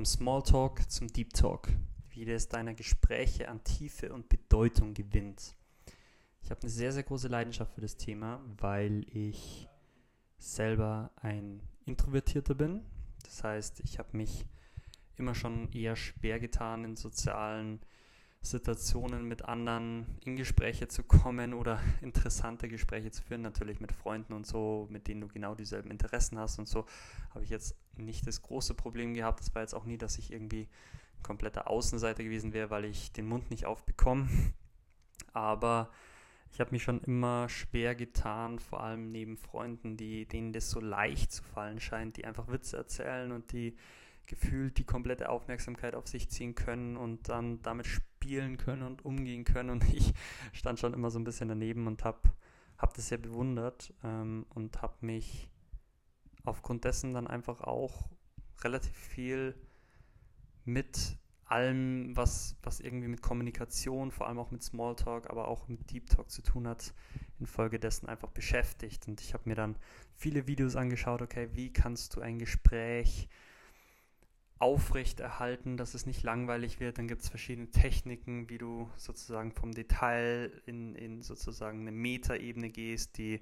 Vom Smalltalk zum Deep Talk. Wie das deiner Gespräche an Tiefe und Bedeutung gewinnt. Ich habe eine sehr, sehr große Leidenschaft für das Thema, weil ich selber ein Introvertierter bin. Das heißt, ich habe mich immer schon eher schwer getan in sozialen Situationen mit anderen in Gespräche zu kommen oder interessante Gespräche zu führen, natürlich mit Freunden und so, mit denen du genau dieselben Interessen hast und so, habe ich jetzt nicht das große Problem gehabt. Das war jetzt auch nie, dass ich irgendwie kompletter Außenseiter gewesen wäre, weil ich den Mund nicht aufbekomme. Aber ich habe mich schon immer schwer getan, vor allem neben Freunden, die, denen das so leicht zu fallen scheint, die einfach Witze erzählen und die gefühlt die komplette Aufmerksamkeit auf sich ziehen können und dann damit spielen können und umgehen können. Und ich stand schon immer so ein bisschen daneben und habe hab das sehr bewundert ähm, und habe mich aufgrund dessen dann einfach auch relativ viel mit allem, was, was irgendwie mit Kommunikation, vor allem auch mit Smalltalk, aber auch mit Deep Talk zu tun hat, infolgedessen einfach beschäftigt. Und ich habe mir dann viele Videos angeschaut, okay, wie kannst du ein Gespräch aufrechterhalten, dass es nicht langweilig wird. Dann gibt es verschiedene Techniken, wie du sozusagen vom Detail in, in sozusagen eine Metaebene gehst, die,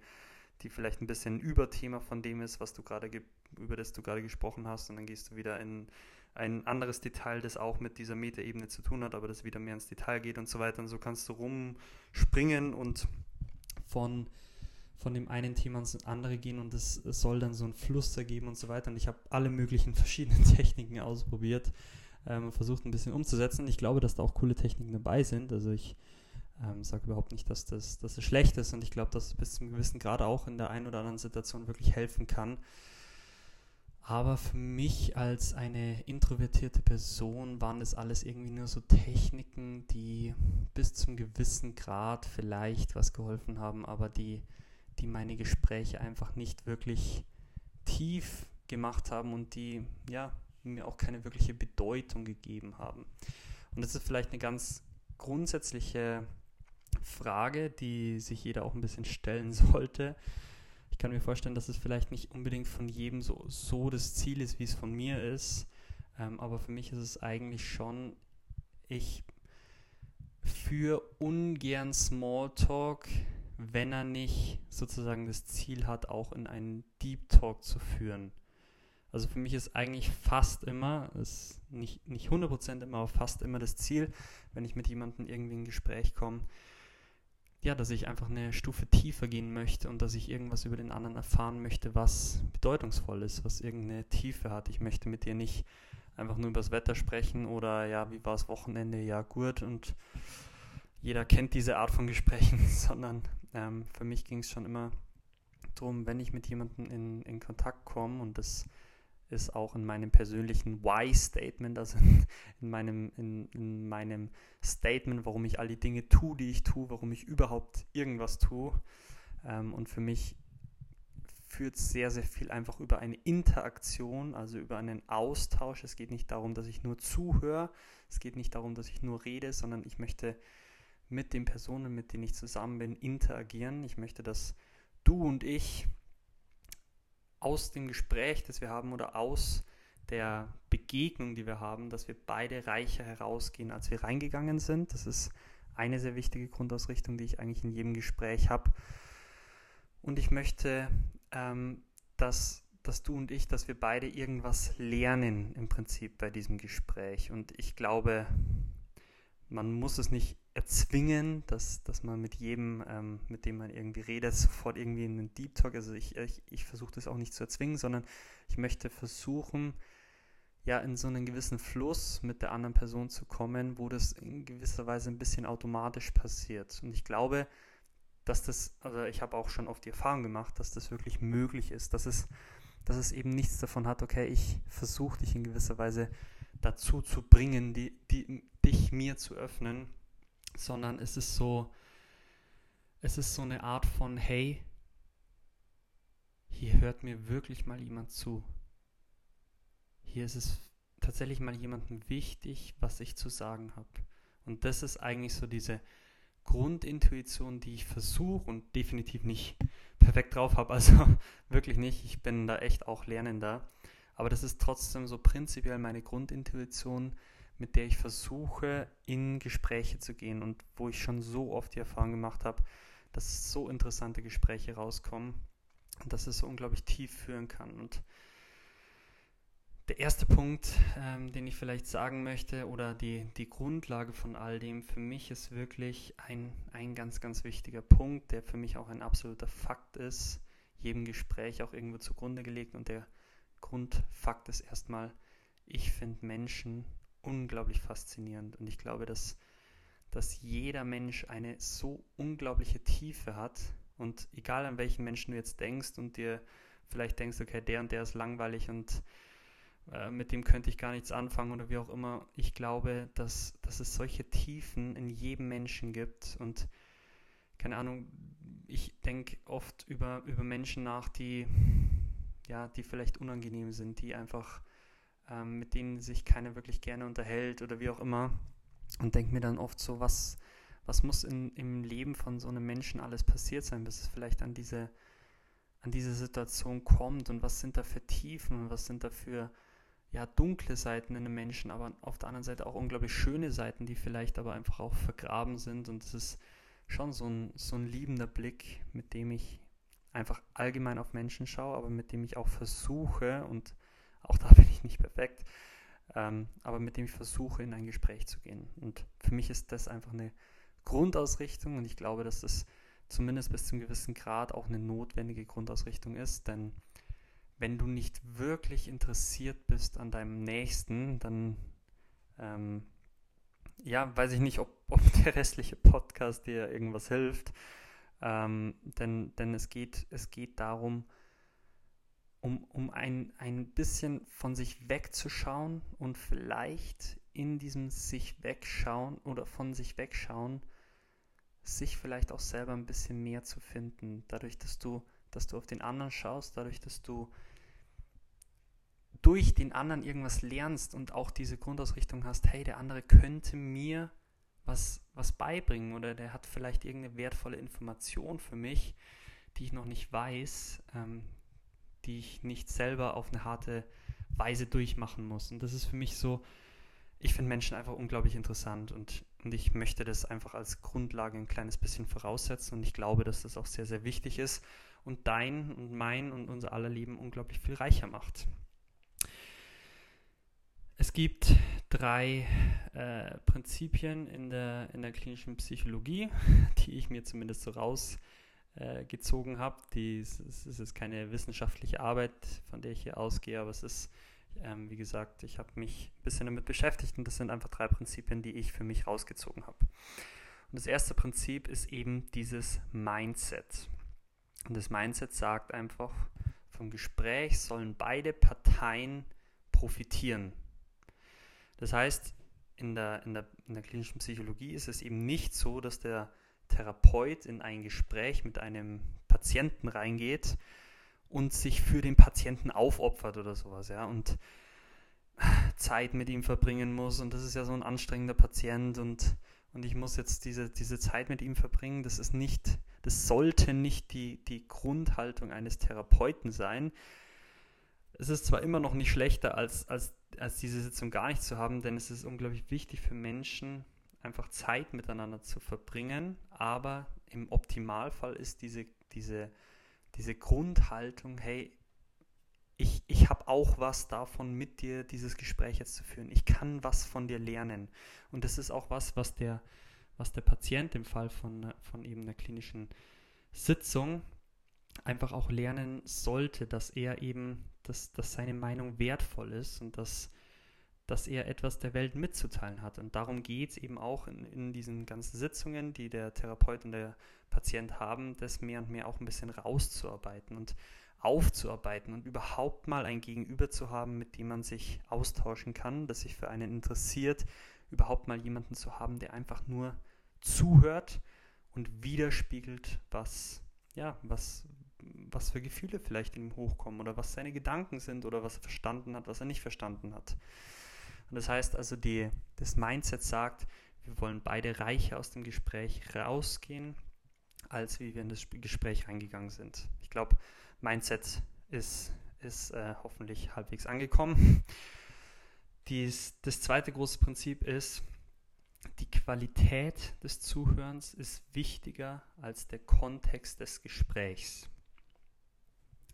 die vielleicht ein bisschen ein Überthema von dem ist, was du gerade über das du gerade gesprochen hast. Und dann gehst du wieder in ein anderes Detail, das auch mit dieser Metaebene zu tun hat, aber das wieder mehr ins Detail geht und so weiter. Und so kannst du rumspringen und von von dem einen Thema ins andere gehen und es, soll dann so ein Fluss ergeben und so weiter. Und ich habe alle möglichen verschiedenen Techniken ausprobiert, ähm, versucht ein bisschen umzusetzen. Ich glaube, dass da auch coole Techniken dabei sind. Also ich ähm, sage überhaupt nicht, dass das, dass das schlecht ist und ich glaube, dass es bis zum gewissen Grad auch in der einen oder anderen Situation wirklich helfen kann. Aber für mich als eine introvertierte Person waren das alles irgendwie nur so Techniken, die bis zum gewissen Grad vielleicht was geholfen haben, aber die die meine Gespräche einfach nicht wirklich tief gemacht haben und die ja mir auch keine wirkliche Bedeutung gegeben haben. Und das ist vielleicht eine ganz grundsätzliche Frage, die sich jeder auch ein bisschen stellen sollte. Ich kann mir vorstellen, dass es vielleicht nicht unbedingt von jedem so, so das Ziel ist, wie es von mir ist. Ähm, aber für mich ist es eigentlich schon, ich für ungern Smalltalk wenn er nicht sozusagen das Ziel hat, auch in einen Deep Talk zu führen. Also für mich ist eigentlich fast immer, ist nicht, nicht 100% immer, aber fast immer das Ziel, wenn ich mit jemandem irgendwie in Gespräch komme, ja, dass ich einfach eine Stufe tiefer gehen möchte und dass ich irgendwas über den anderen erfahren möchte, was bedeutungsvoll ist, was irgendeine Tiefe hat. Ich möchte mit dir nicht einfach nur über das Wetter sprechen oder ja, wie war es Wochenende, ja gut und jeder kennt diese Art von Gesprächen, sondern ähm, für mich ging es schon immer darum, wenn ich mit jemandem in, in Kontakt komme und das ist auch in meinem persönlichen Why-Statement, also in, in, meinem, in, in, meinem Statement, warum ich all die Dinge tue, die ich tue, warum ich überhaupt irgendwas tue. Ähm, und für mich führt sehr, sehr viel einfach über eine Interaktion, also über einen Austausch. Es geht nicht darum, dass ich nur zuhöre, es geht nicht darum, dass ich nur rede, sondern ich möchte mit den Personen, mit denen ich zusammen bin, interagieren. Ich möchte, dass du und ich aus dem Gespräch, das wir haben oder aus der Begegnung, die wir haben, dass wir beide reicher herausgehen, als wir reingegangen sind. Das ist eine sehr wichtige Grundausrichtung, die ich eigentlich in jedem Gespräch habe. Und ich möchte, ähm, dass, dass du und ich, dass wir beide irgendwas lernen im Prinzip bei diesem Gespräch. Und ich glaube, man muss es nicht erzwingen, dass, dass man mit jedem, ähm, mit dem man irgendwie redet, sofort irgendwie in einen Deep Talk, also ich, ich, ich versuche das auch nicht zu erzwingen, sondern ich möchte versuchen, ja, in so einen gewissen Fluss mit der anderen Person zu kommen, wo das in gewisser Weise ein bisschen automatisch passiert. Und ich glaube, dass das, also ich habe auch schon oft die Erfahrung gemacht, dass das wirklich möglich ist, dass es, dass es eben nichts davon hat, okay, ich versuche dich in gewisser Weise dazu zu bringen, die, die, dich mir zu öffnen sondern es ist so, es ist so eine Art von, hey, hier hört mir wirklich mal jemand zu. Hier ist es tatsächlich mal jemandem wichtig, was ich zu sagen habe. Und das ist eigentlich so diese Grundintuition, die ich versuche und definitiv nicht perfekt drauf habe. Also wirklich nicht. Ich bin da echt auch Lernender. Aber das ist trotzdem so prinzipiell meine Grundintuition, mit der ich versuche, in Gespräche zu gehen und wo ich schon so oft die Erfahrung gemacht habe, dass so interessante Gespräche rauskommen und dass es so unglaublich tief führen kann. Und der erste Punkt, ähm, den ich vielleicht sagen möchte, oder die, die Grundlage von all dem für mich ist wirklich ein, ein ganz, ganz wichtiger Punkt, der für mich auch ein absoluter Fakt ist, jedem Gespräch auch irgendwo zugrunde gelegt. Und der Grundfakt ist erstmal, ich finde Menschen unglaublich faszinierend. Und ich glaube, dass, dass jeder Mensch eine so unglaubliche Tiefe hat. Und egal an welchen Menschen du jetzt denkst und dir vielleicht denkst, okay, der und der ist langweilig und äh, mit dem könnte ich gar nichts anfangen oder wie auch immer. Ich glaube, dass, dass es solche Tiefen in jedem Menschen gibt und keine Ahnung, ich denke oft über, über Menschen nach, die, ja, die vielleicht unangenehm sind, die einfach, ähm, mit denen sich keiner wirklich gerne unterhält oder wie auch immer. Und denke mir dann oft so, was, was muss in, im Leben von so einem Menschen alles passiert sein, bis es vielleicht an diese, an diese Situation kommt und was sind da für Tiefen und was sind da für ja, dunkle Seiten in einem Menschen, aber auf der anderen Seite auch unglaublich schöne Seiten, die vielleicht aber einfach auch vergraben sind. Und es ist schon so ein, so ein liebender Blick, mit dem ich einfach allgemein auf Menschen schaue, aber mit dem ich auch versuche, und auch da bin ich nicht perfekt, ähm, aber mit dem ich versuche, in ein Gespräch zu gehen. Und für mich ist das einfach eine Grundausrichtung und ich glaube, dass das zumindest bis zu einem gewissen Grad auch eine notwendige Grundausrichtung ist, denn wenn du nicht wirklich interessiert bist an deinem Nächsten, dann ähm, ja, weiß ich nicht, ob, ob, der restliche Podcast dir irgendwas hilft. Ähm, denn, denn es geht, es geht darum, um, um ein, ein bisschen von sich wegzuschauen und vielleicht in diesem sich wegschauen oder von sich wegschauen, sich vielleicht auch selber ein bisschen mehr zu finden. Dadurch, dass du, dass du auf den anderen schaust, dadurch, dass du durch den anderen irgendwas lernst und auch diese Grundausrichtung hast, hey, der andere könnte mir was, was beibringen oder der hat vielleicht irgendeine wertvolle Information für mich, die ich noch nicht weiß, ähm, die ich nicht selber auf eine harte Weise durchmachen muss. Und das ist für mich so, ich finde Menschen einfach unglaublich interessant und, und ich möchte das einfach als Grundlage ein kleines bisschen voraussetzen und ich glaube, dass das auch sehr, sehr wichtig ist und dein und mein und unser aller Leben unglaublich viel reicher macht. Es gibt drei äh, Prinzipien in der, in der klinischen Psychologie, die ich mir zumindest so rausgezogen äh, habe. Es ist keine wissenschaftliche Arbeit, von der ich hier ausgehe, aber es ist, ähm, wie gesagt, ich habe mich ein bisschen damit beschäftigt und das sind einfach drei Prinzipien, die ich für mich rausgezogen habe. Und das erste Prinzip ist eben dieses Mindset. Und das Mindset sagt einfach, vom Gespräch sollen beide Parteien profitieren. Das heißt, in der, in, der, in der klinischen Psychologie ist es eben nicht so, dass der Therapeut in ein Gespräch mit einem Patienten reingeht und sich für den Patienten aufopfert oder sowas, ja, und Zeit mit ihm verbringen muss und das ist ja so ein anstrengender Patient und, und ich muss jetzt diese, diese Zeit mit ihm verbringen, das ist nicht, das sollte nicht die, die Grundhaltung eines Therapeuten sein. Es ist zwar immer noch nicht schlechter als, als als diese Sitzung gar nicht zu haben, denn es ist unglaublich wichtig für Menschen, einfach Zeit miteinander zu verbringen. Aber im Optimalfall ist diese, diese, diese Grundhaltung, hey, ich, ich habe auch was davon, mit dir dieses Gespräch jetzt zu führen. Ich kann was von dir lernen. Und das ist auch was, was der, was der Patient im Fall von, von eben einer klinischen Sitzung einfach auch lernen sollte, dass er eben, dass, dass seine Meinung wertvoll ist und dass, dass er etwas der Welt mitzuteilen hat. Und darum geht es eben auch in, in, diesen ganzen Sitzungen, die der Therapeut und der Patient haben, das mehr und mehr auch ein bisschen rauszuarbeiten und aufzuarbeiten und überhaupt mal ein Gegenüber zu haben, mit dem man sich austauschen kann, das sich für einen interessiert, überhaupt mal jemanden zu haben, der einfach nur zuhört und widerspiegelt, was ja, was, was für Gefühle vielleicht in ihm hochkommen oder was seine Gedanken sind oder was er verstanden hat, was er nicht verstanden hat. Und das heißt also, die, das Mindset sagt, wir wollen beide reicher aus dem Gespräch rausgehen, als wie wir in das Gespräch reingegangen sind. Ich glaube, Mindset ist ist äh, hoffentlich halbwegs angekommen. Dies, das zweite große Prinzip ist, die Qualität des Zuhörens ist wichtiger als der Kontext des Gesprächs.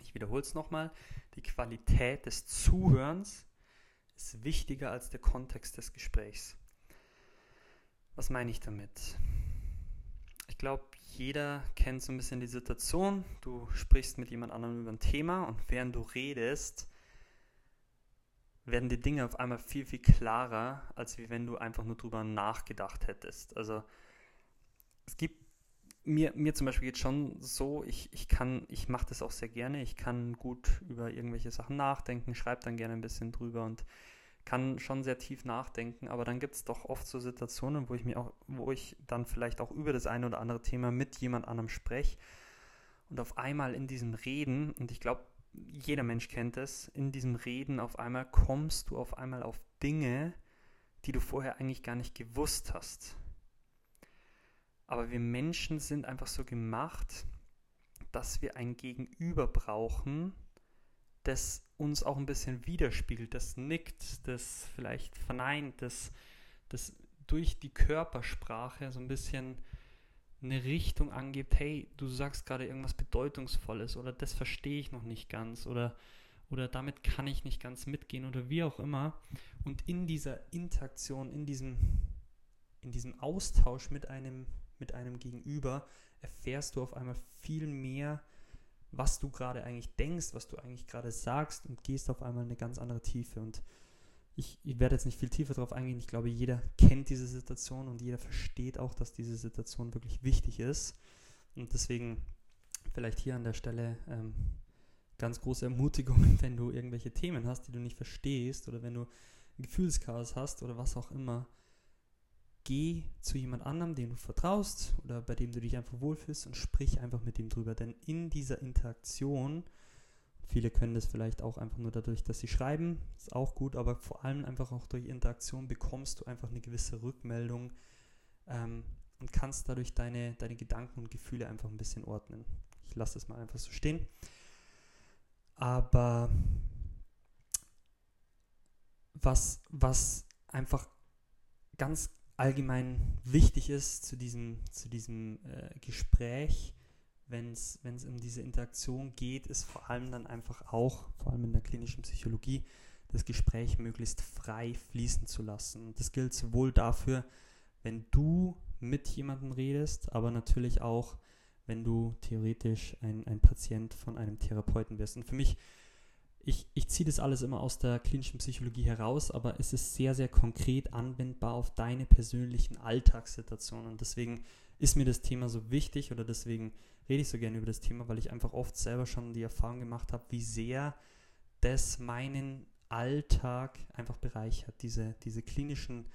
Ich wiederhole es nochmal. Die Qualität des Zuhörens ist wichtiger als der Kontext des Gesprächs. Was meine ich damit? Ich glaube, jeder kennt so ein bisschen die Situation. Du sprichst mit jemand anderem über ein Thema und während du redest, werden die Dinge auf einmal viel, viel klarer, als wenn du einfach nur drüber nachgedacht hättest. Also es gibt mir, mir zum Beispiel geht schon so, ich, ich kann, ich mache das auch sehr gerne, ich kann gut über irgendwelche Sachen nachdenken, schreibe dann gerne ein bisschen drüber und kann schon sehr tief nachdenken, aber dann gibt es doch oft so Situationen, wo ich mir auch, wo ich dann vielleicht auch über das eine oder andere Thema mit jemand anderem spreche und auf einmal in diesem Reden, und ich glaube, jeder Mensch kennt es, in diesem Reden auf einmal kommst du auf einmal auf Dinge, die du vorher eigentlich gar nicht gewusst hast. Aber wir Menschen sind einfach so gemacht, dass wir ein Gegenüber brauchen, das uns auch ein bisschen widerspiegelt, das nickt, das vielleicht verneint, das, das durch die Körpersprache so ein bisschen eine Richtung angibt, hey, du sagst gerade irgendwas Bedeutungsvolles oder das verstehe ich noch nicht ganz oder, oder damit kann ich nicht ganz mitgehen oder wie auch immer. Und in dieser Interaktion, in diesem, in diesem Austausch mit einem, mit einem Gegenüber erfährst du auf einmal viel mehr, was du gerade eigentlich denkst, was du eigentlich gerade sagst und gehst auf einmal eine ganz andere Tiefe. Und ich, ich, werde jetzt nicht viel tiefer darauf eingehen. Ich glaube, jeder kennt diese Situation und jeder versteht auch, dass diese Situation wirklich wichtig ist. Und deswegen vielleicht hier an der Stelle ähm, ganz große Ermutigung, wenn du irgendwelche Themen hast, die du nicht verstehst oder wenn du ein Gefühlschaos hast oder was auch immer. Geh zu jemand anderem, dem du vertraust oder bei dem du dich einfach wohlfühlst und sprich einfach mit ihm drüber. Denn in dieser Interaktion Viele können das vielleicht auch einfach nur dadurch, dass sie schreiben, ist auch gut, aber vor allem einfach auch durch Interaktion bekommst du einfach eine gewisse Rückmeldung ähm, und kannst dadurch deine, deine Gedanken und Gefühle einfach ein bisschen ordnen. Ich lasse es mal einfach so stehen. Aber was, was einfach ganz allgemein wichtig ist zu diesem, zu diesem äh, Gespräch, wenn es um diese Interaktion geht, ist vor allem dann einfach auch, vor allem in der klinischen Psychologie, das Gespräch möglichst frei fließen zu lassen. Und das gilt sowohl dafür, wenn du mit jemandem redest, aber natürlich auch, wenn du theoretisch ein, ein Patient von einem Therapeuten wirst. Und für mich, ich, ich ziehe das alles immer aus der klinischen Psychologie heraus, aber es ist sehr, sehr konkret anwendbar auf deine persönlichen Alltagssituationen. Und deswegen ist mir das Thema so wichtig oder deswegen rede ich so gerne über das Thema, weil ich einfach oft selber schon die Erfahrung gemacht habe, wie sehr das meinen Alltag einfach bereichert. Diese, diese klinischen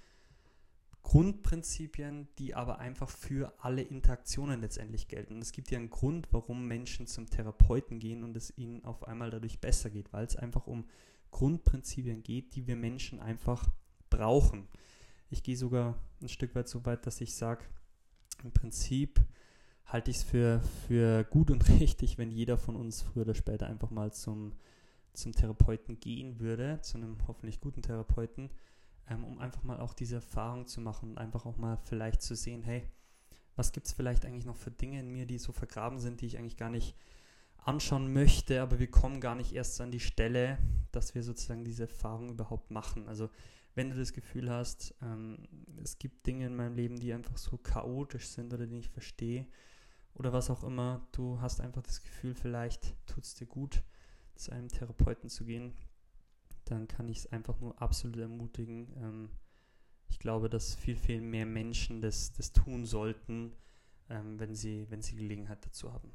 Grundprinzipien, die aber einfach für alle Interaktionen letztendlich gelten. Und es gibt ja einen Grund, warum Menschen zum Therapeuten gehen und es ihnen auf einmal dadurch besser geht, weil es einfach um Grundprinzipien geht, die wir Menschen einfach brauchen. Ich gehe sogar ein Stück weit so weit, dass ich sage, im Prinzip halte ich es für, für gut und richtig, wenn jeder von uns früher oder später einfach mal zum, zum Therapeuten gehen würde, zu einem hoffentlich guten Therapeuten, ähm, um einfach mal auch diese Erfahrung zu machen und einfach auch mal vielleicht zu sehen, hey, was gibt es vielleicht eigentlich noch für Dinge in mir, die so vergraben sind, die ich eigentlich gar nicht anschauen möchte, aber wir kommen gar nicht erst an die Stelle, dass wir sozusagen diese Erfahrung überhaupt machen. Also wenn du das Gefühl hast, ähm, es gibt Dinge in meinem Leben, die einfach so chaotisch sind oder die ich verstehe oder was auch immer, du hast einfach das Gefühl, vielleicht tut es dir gut, zu einem Therapeuten zu gehen, dann kann ich es einfach nur absolut ermutigen. Ähm, ich glaube, dass viel, viel mehr Menschen das, das tun sollten, ähm, wenn, sie, wenn sie Gelegenheit dazu haben.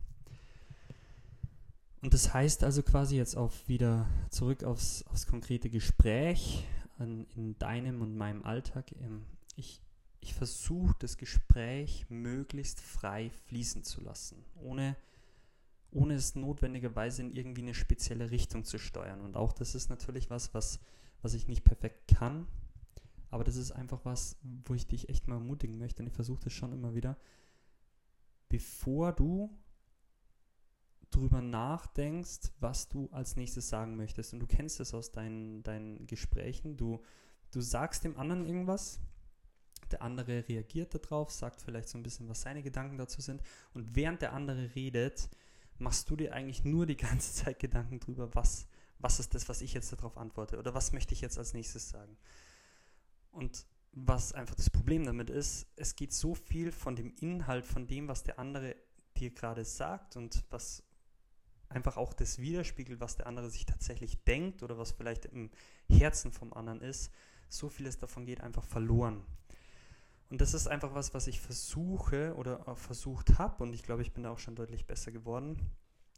Und das heißt also quasi jetzt auf wieder zurück aufs, aufs konkrete Gespräch an, in deinem und meinem Alltag. Ähm, ich, ich versuche das Gespräch möglichst frei fließen zu lassen, ohne, ohne es notwendigerweise in irgendwie eine spezielle Richtung zu steuern. Und auch das ist natürlich was, was, was ich nicht perfekt kann, aber das ist einfach was, wo ich dich echt mal ermutigen möchte. Und ich versuche das schon immer wieder. Bevor du drüber nachdenkst, was du als nächstes sagen möchtest. Und du kennst es aus deinen, deinen Gesprächen. Du, du sagst dem anderen irgendwas, der andere reagiert darauf, sagt vielleicht so ein bisschen, was seine Gedanken dazu sind. Und während der andere redet, machst du dir eigentlich nur die ganze Zeit Gedanken drüber, was, was ist das, was ich jetzt darauf antworte oder was möchte ich jetzt als nächstes sagen. Und was einfach das Problem damit ist, es geht so viel von dem Inhalt, von dem, was der andere dir gerade sagt und was einfach auch das widerspiegelt, was der andere sich tatsächlich denkt oder was vielleicht im Herzen vom anderen ist, so vieles davon geht einfach verloren. Und das ist einfach was, was ich versuche oder versucht habe und ich glaube, ich bin da auch schon deutlich besser geworden.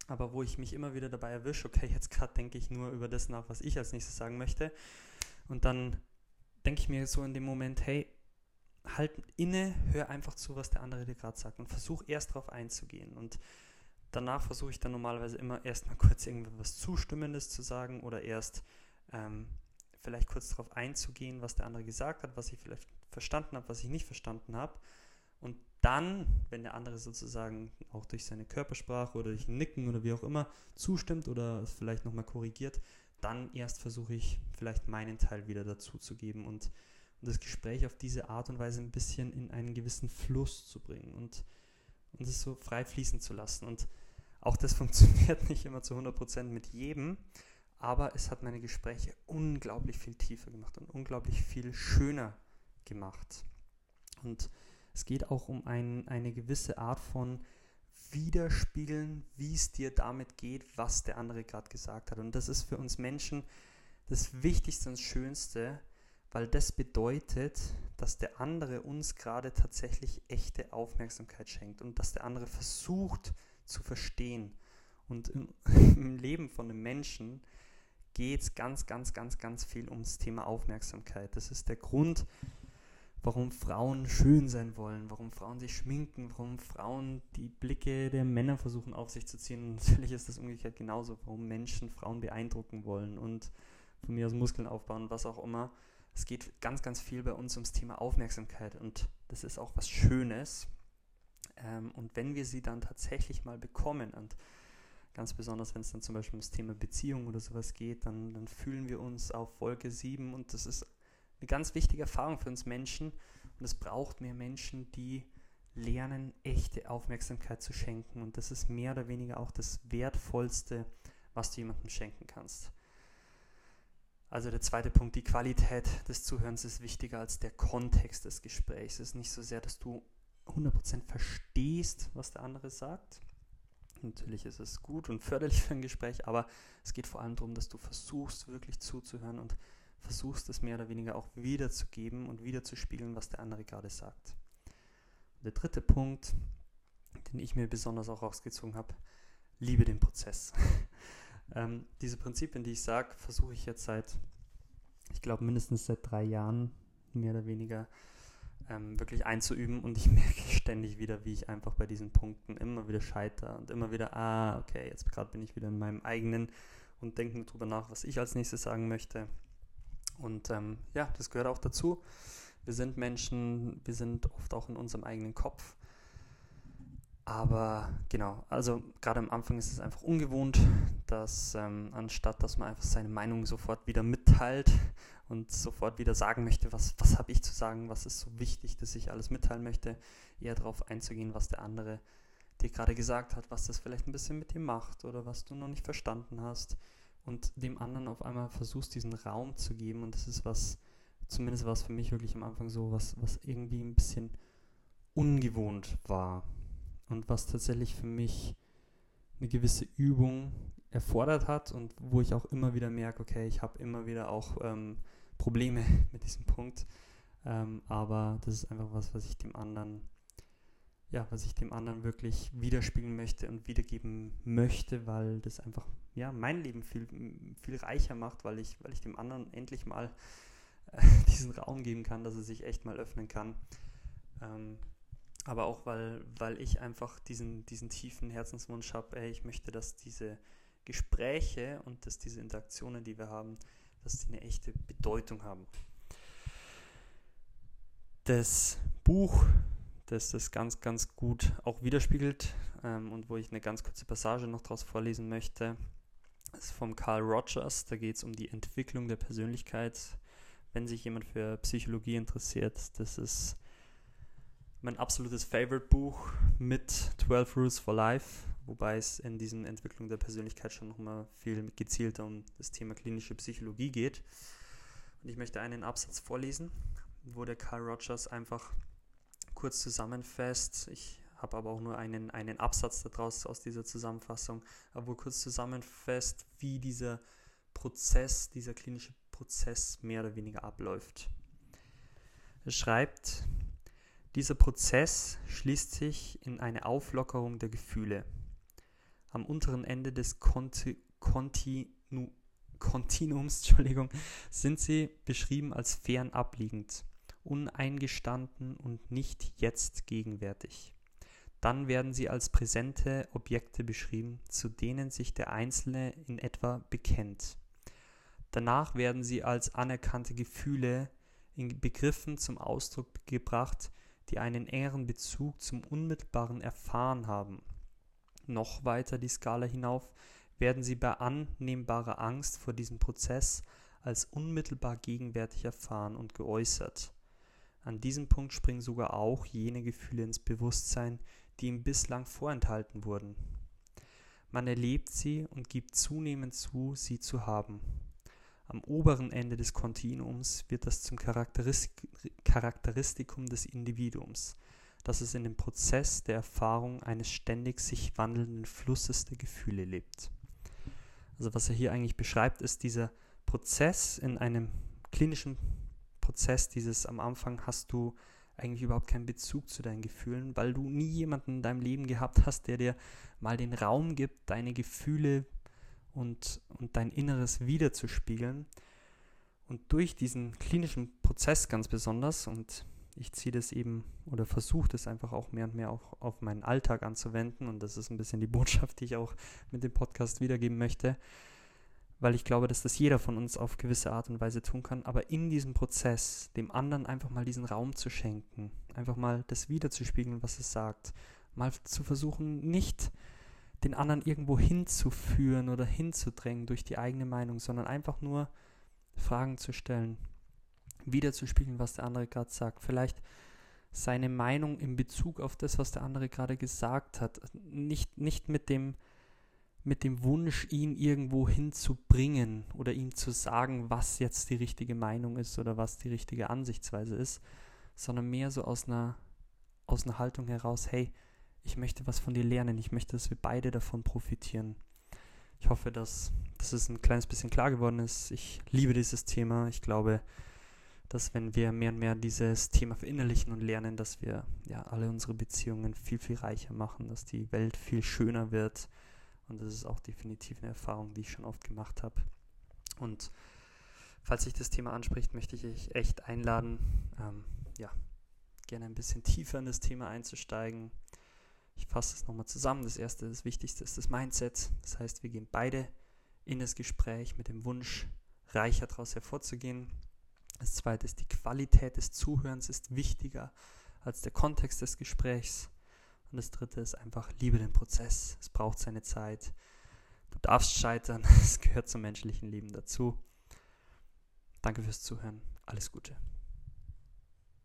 Aber wo ich mich immer wieder dabei erwische, okay, jetzt gerade denke ich nur über das nach, was ich als nächstes sagen möchte. Und dann denke ich mir so in dem Moment, hey, halt inne, hör einfach zu, was der andere dir gerade sagt und versuch erst darauf einzugehen. Und danach versuche ich dann normalerweise immer erstmal kurz irgendwas Zustimmendes zu sagen oder erst ähm, vielleicht kurz darauf einzugehen, was der andere gesagt hat, was ich vielleicht verstanden habe, was ich nicht verstanden habe. Und dann, wenn der andere sozusagen auch durch seine Körpersprache oder durch Nicken oder wie auch immer zustimmt oder es vielleicht nochmal korrigiert, dann erst versuche ich vielleicht meinen Teil wieder dazu zu geben und, und das Gespräch auf diese Art und Weise ein bisschen in einen gewissen Fluss zu bringen und, und es so frei fließen zu lassen. Und auch das funktioniert nicht immer zu 100% mit jedem, aber es hat meine Gespräche unglaublich viel tiefer gemacht und unglaublich viel schöner gemacht. Und es geht auch um ein, eine gewisse Art von Widerspiegeln, wie es dir damit geht, was der andere gerade gesagt hat. Und das ist für uns Menschen das Wichtigste und Schönste, weil das bedeutet, dass der andere uns gerade tatsächlich echte Aufmerksamkeit schenkt und dass der andere versucht zu verstehen. Und im, im Leben von einem Menschen geht es ganz, ganz, ganz, ganz viel ums Thema Aufmerksamkeit. Das ist der Grund, warum Frauen schön sein wollen, warum Frauen sich schminken, warum Frauen die Blicke der Männer versuchen auf sich zu ziehen. Natürlich ist das umgekehrt genauso, warum Menschen Frauen beeindrucken wollen und von mir aus Muskeln aufbauen, was auch immer. Es geht ganz, ganz viel bei uns ums Thema Aufmerksamkeit und das ist auch was Schönes. Ähm, und wenn wir sie dann tatsächlich mal bekommen und Ganz besonders, wenn es dann zum Beispiel ums Thema Beziehung oder sowas geht, dann, dann fühlen wir uns auf Wolke 7 und das ist eine ganz wichtige Erfahrung für uns Menschen und es braucht mehr Menschen, die lernen, echte Aufmerksamkeit zu schenken und das ist mehr oder weniger auch das Wertvollste, was du jemandem schenken kannst. Also der zweite Punkt, die Qualität des Zuhörens ist wichtiger als der Kontext des Gesprächs. Es ist nicht so sehr, dass du 100% verstehst, was der andere sagt, Natürlich ist es gut und förderlich für ein Gespräch, aber es geht vor allem darum, dass du versuchst, wirklich zuzuhören und versuchst, es mehr oder weniger auch wiederzugeben und wiederzuspiegeln, was der andere gerade sagt. Und der dritte Punkt, den ich mir besonders auch rausgezogen habe, liebe den Prozess. ähm, diese Prinzipien, die ich sage, versuche ich jetzt seit, ich glaube, mindestens seit drei Jahren mehr oder weniger ähm, wirklich einzuüben und ich merke ständig wieder, wie ich einfach bei diesen Punkten immer wieder scheitere und immer wieder, ah, okay, jetzt gerade bin ich wieder in meinem eigenen und denke mir drüber nach, was ich als nächstes sagen möchte. Und ähm, ja, das gehört auch dazu. Wir sind Menschen, wir sind oft auch in unserem eigenen Kopf. Aber genau, also gerade am Anfang ist es einfach ungewohnt, dass ähm, anstatt dass man einfach seine Meinung sofort wieder mitteilt und sofort wieder sagen möchte, was, was habe ich zu sagen, was ist so wichtig, dass ich alles mitteilen möchte, eher darauf einzugehen, was der andere dir gerade gesagt hat, was das vielleicht ein bisschen mit dir macht oder was du noch nicht verstanden hast und dem anderen auf einmal versuchst, diesen Raum zu geben und das ist was, zumindest war es für mich wirklich am Anfang so, was, was irgendwie ein bisschen ungewohnt war und was tatsächlich für mich eine gewisse Übung erfordert hat und wo ich auch immer wieder merke, okay, ich habe immer wieder auch ähm, Probleme mit diesem Punkt. Ähm, aber das ist einfach was, was ich dem anderen, ja, was ich dem anderen wirklich widerspiegeln möchte und wiedergeben möchte, weil das einfach, ja, mein Leben viel, viel reicher macht, weil ich, weil ich dem anderen endlich mal äh, diesen Raum geben kann, dass er sich echt mal öffnen kann. Ähm, aber auch, weil, weil ich einfach diesen, diesen tiefen Herzenswunsch habe, ich möchte, dass diese Gespräche und dass diese Interaktionen, die wir haben, dass sie eine echte Bedeutung haben. Das Buch, das das ganz, ganz gut auch widerspiegelt ähm, und wo ich eine ganz kurze Passage noch daraus vorlesen möchte. Das ist vom Carl Rogers, da geht es um die Entwicklung der Persönlichkeit. Wenn sich jemand für Psychologie interessiert, das ist mein absolutes Favorite-Buch mit 12 Rules for Life, wobei es in diesen Entwicklung der Persönlichkeit schon nochmal viel gezielter um das Thema klinische Psychologie geht. Und ich möchte einen Absatz vorlesen, wo der Carl Rogers einfach kurz zusammenfasst. Ich habe aber auch nur einen, einen Absatz daraus aus dieser Zusammenfassung, aber kurz zusammenfasst, wie dieser Prozess, dieser klinische Prozess mehr oder weniger abläuft. Er schreibt, dieser Prozess schließt sich in eine Auflockerung der Gefühle. Am unteren Ende des Konti Kontinu Kontinuums sind sie beschrieben als fernab uneingestanden und nicht jetzt gegenwärtig. Dann werden sie als präsente Objekte beschrieben, zu denen sich der Einzelne in etwa bekennt. Danach werden sie als anerkannte Gefühle in Begriffen zum Ausdruck gebracht, die einen engeren Bezug zum unmittelbaren Erfahren haben. Noch weiter die Skala hinauf werden sie bei annehmbarer Angst vor diesem Prozess als unmittelbar gegenwärtig erfahren und geäußert. An diesem Punkt springen sogar auch jene Gefühle ins Bewusstsein, die ihm bislang vorenthalten wurden. Man erlebt sie und gibt zunehmend zu, sie zu haben. Am oberen Ende des Kontinuums wird das zum Charakteristikum des Individuums, dass es in dem Prozess der Erfahrung eines ständig sich wandelnden Flusses der Gefühle lebt. Also was er hier eigentlich beschreibt, ist dieser Prozess in einem klinischen Prozess, dieses am Anfang hast du eigentlich überhaupt keinen Bezug zu deinen Gefühlen, weil du nie jemanden in deinem Leben gehabt hast, der dir mal den Raum gibt, deine Gefühle und, und dein Inneres wiederzuspiegeln. Und durch diesen klinischen Prozess ganz besonders, und ich ziehe das eben oder versuche das einfach auch mehr und mehr auch auf meinen Alltag anzuwenden, und das ist ein bisschen die Botschaft, die ich auch mit dem Podcast wiedergeben möchte, weil ich glaube, dass das jeder von uns auf gewisse Art und Weise tun kann, aber in diesem Prozess dem anderen einfach mal diesen Raum zu schenken, einfach mal das wiederzuspiegeln, was es sagt, mal zu versuchen, nicht den anderen irgendwo hinzuführen oder hinzudrängen durch die eigene Meinung, sondern einfach nur Fragen zu stellen, wiederzuspiegeln, was der andere gerade sagt. Vielleicht seine Meinung in Bezug auf das, was der andere gerade gesagt hat. Nicht, nicht mit, dem, mit dem Wunsch, ihn irgendwo hinzubringen oder ihm zu sagen, was jetzt die richtige Meinung ist oder was die richtige Ansichtsweise ist, sondern mehr so aus einer, aus einer Haltung heraus, hey, ich möchte was von dir lernen, ich möchte, dass wir beide davon profitieren. Ich hoffe, dass, dass es ein kleines bisschen klar geworden ist. Ich liebe dieses Thema. Ich glaube, dass wenn wir mehr und mehr dieses Thema verinnerlichen und lernen, dass wir ja alle unsere Beziehungen viel, viel reicher machen, dass die Welt viel schöner wird. Und das ist auch definitiv eine Erfahrung, die ich schon oft gemacht habe. Und falls sich das Thema anspricht, möchte ich euch echt einladen, ähm, ja, gerne ein bisschen tiefer in das Thema einzusteigen. Ich fasse es nochmal zusammen. Das erste, das Wichtigste ist das Mindset. Das heißt, wir gehen beide in das Gespräch mit dem Wunsch, reicher daraus hervorzugehen. Das zweite ist, die Qualität des Zuhörens ist wichtiger als der Kontext des Gesprächs. Und das dritte ist einfach, liebe den Prozess. Es braucht seine Zeit. Du darfst scheitern. Es gehört zum menschlichen Leben dazu. Danke fürs Zuhören. Alles Gute.